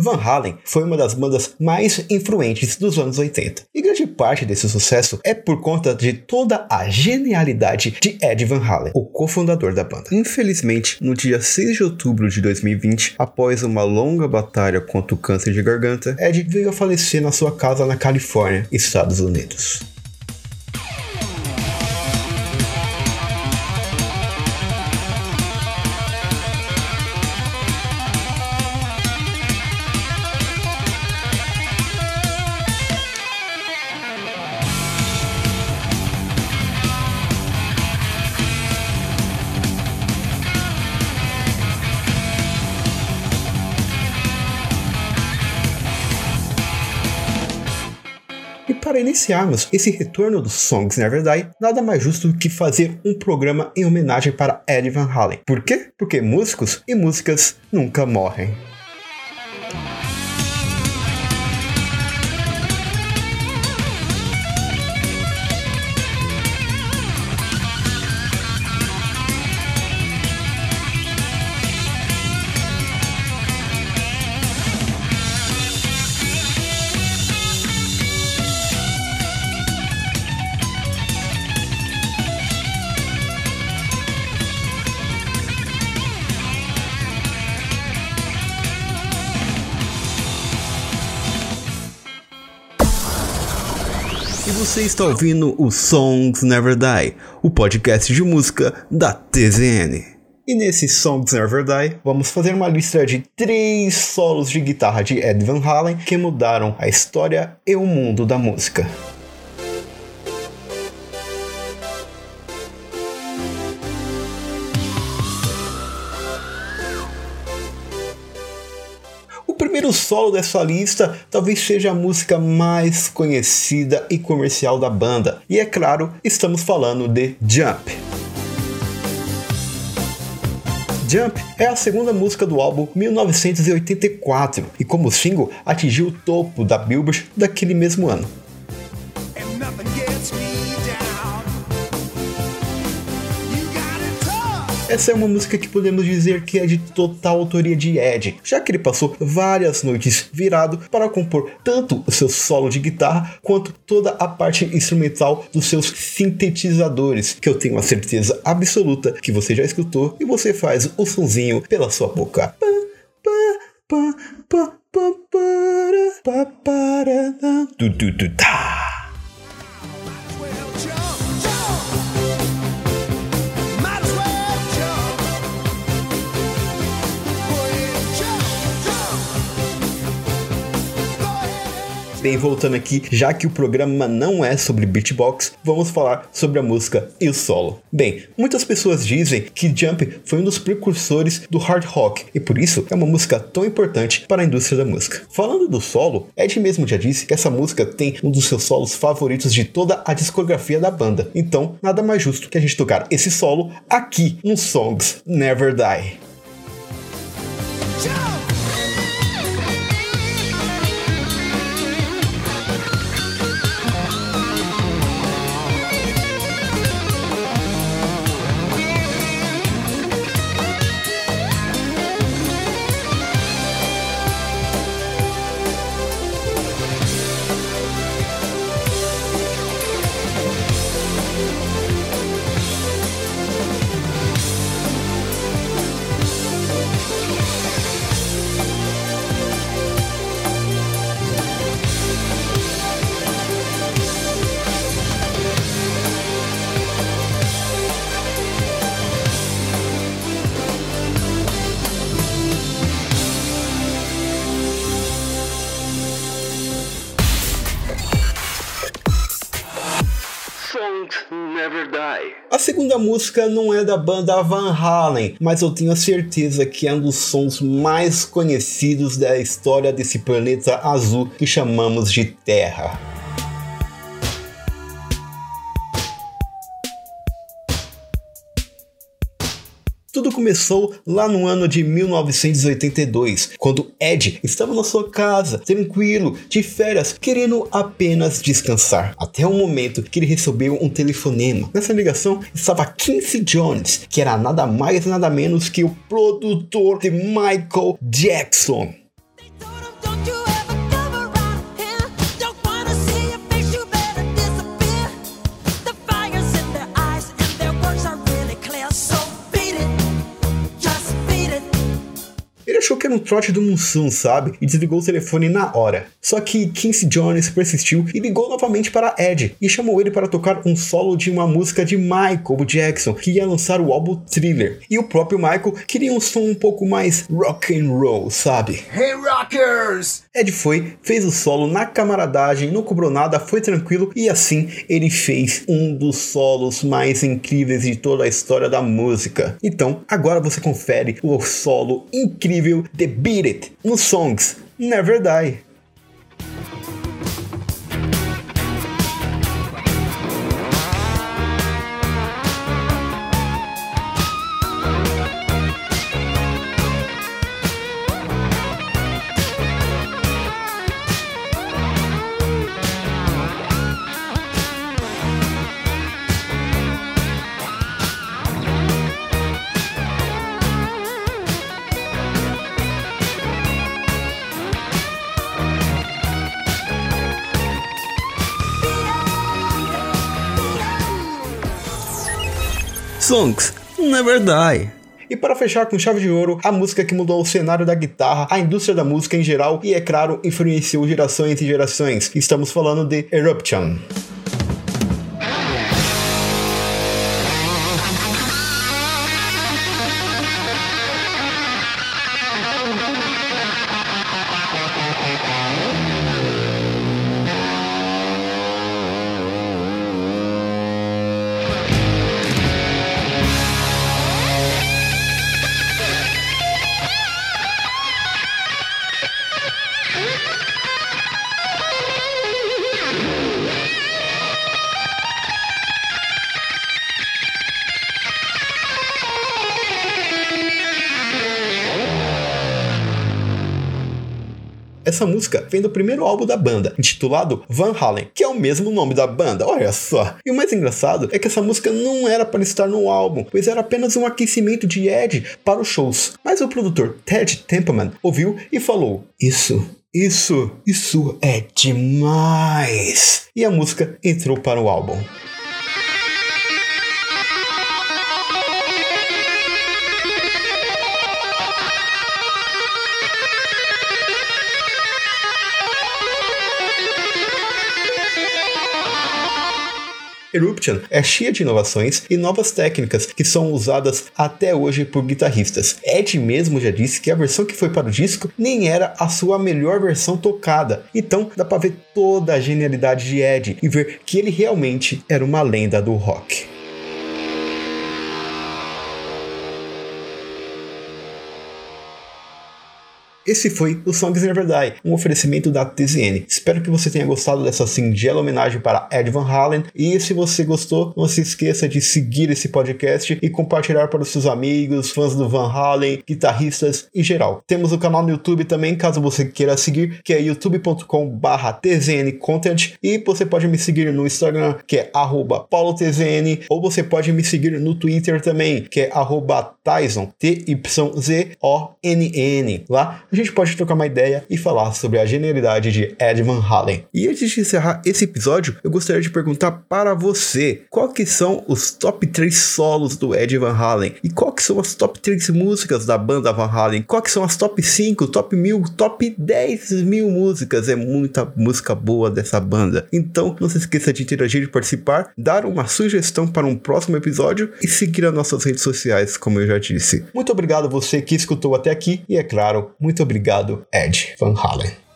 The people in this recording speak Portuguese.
Van Halen foi uma das bandas mais influentes dos anos 80. E grande parte desse sucesso é por conta de toda a genialidade de Ed Van Halen, o cofundador da banda. Infelizmente, no dia 6 de outubro de 2020, após uma longa batalha contra o câncer de garganta, Ed veio a falecer na sua casa na Califórnia, Estados Unidos. Para iniciarmos esse retorno dos Songs Never Die, nada mais justo do que fazer um programa em homenagem para Eddie Van Halen. Por quê? Porque músicos e músicas nunca morrem. E você está ouvindo o Songs Never Die, o podcast de música da TZN. E nesse Songs Never Die, vamos fazer uma lista de três solos de guitarra de Ed Van Halen que mudaram a história e o mundo da música. Primeiro solo dessa lista talvez seja a música mais conhecida e comercial da banda, e é claro, estamos falando de Jump. Jump é a segunda música do álbum 1984 e, como single, atingiu o topo da Billboard daquele mesmo ano. Essa é uma música que podemos dizer que é de total autoria de Ed, já que ele passou várias noites virado para compor tanto o seu solo de guitarra quanto toda a parte instrumental dos seus sintetizadores, que eu tenho a certeza absoluta que você já escutou e você faz o sonzinho pela sua boca. Bem, voltando aqui, já que o programa não é sobre beatbox, vamos falar sobre a música e o solo. Bem, muitas pessoas dizem que Jump foi um dos precursores do hard rock e por isso é uma música tão importante para a indústria da música. Falando do solo, Ed mesmo já disse que essa música tem um dos seus solos favoritos de toda a discografia da banda. Então, nada mais justo que a gente tocar esse solo aqui no Songs Never Die. A segunda música não é da banda Van Halen, mas eu tenho certeza que é um dos sons mais conhecidos da história desse planeta azul que chamamos de Terra. Começou lá no ano de 1982, quando Ed estava na sua casa, tranquilo, de férias, querendo apenas descansar. Até o momento que ele recebeu um telefonema. Nessa ligação estava Quincy Jones, que era nada mais nada menos que o produtor de Michael Jackson. Achou que era um trote do Mussum, sabe? E desligou o telefone na hora. Só que Quincy Jones persistiu e ligou novamente para Ed e chamou ele para tocar um solo de uma música de Michael Jackson, que ia lançar o álbum Thriller. E o próprio Michael queria um som um pouco mais rock and roll, sabe? Hey Rockers! Ed foi, fez o solo na camaradagem, não cobrou nada, foi tranquilo e assim ele fez um dos solos mais incríveis de toda a história da música. Então, agora você confere o solo incrível The Beat It nos songs Never Die. Songs Never Die. E para fechar com chave de ouro, a música que mudou o cenário da guitarra, a indústria da música em geral e, é claro, influenciou gerações e gerações. Estamos falando de Eruption. Essa música vem do primeiro álbum da banda, intitulado Van Halen, que é o mesmo nome da banda, olha só. E o mais engraçado é que essa música não era para estar no álbum, pois era apenas um aquecimento de Ed para os shows. Mas o produtor Ted Templeman ouviu e falou: Isso isso, isso é demais! E a música entrou para o álbum. Eruption é cheia de inovações e novas técnicas que são usadas até hoje por guitarristas. Ed mesmo já disse que a versão que foi para o disco nem era a sua melhor versão tocada. Então dá para ver toda a genialidade de Ed e ver que ele realmente era uma lenda do rock. Esse foi o Songs Never Die, um oferecimento da TZN. Espero que você tenha gostado dessa singela homenagem para Ed Van Halen. E se você gostou, não se esqueça de seguir esse podcast e compartilhar para os seus amigos, fãs do Van Halen, guitarristas em geral. Temos o canal no YouTube também, caso você queira seguir, que é youtube.com/tzncontent e você pode me seguir no Instagram, que é @paulotzn, ou você pode me seguir no Twitter também, que é @tyson, T Y Z O N N. Lá gente pode trocar uma ideia e falar sobre a genialidade de Ed Van Halen. E antes de encerrar esse episódio, eu gostaria de perguntar para você, qual que são os top 3 solos do Ed Van Halen? E qual que são as top 3 músicas da banda Van Halen? Qual que são as top 5, top 1000, top 10 mil músicas? É muita música boa dessa banda. Então, não se esqueça de interagir e participar, dar uma sugestão para um próximo episódio e seguir as nossas redes sociais, como eu já disse. Muito obrigado você que escutou até aqui e, é claro, muito obrigado, Ed Van Halen.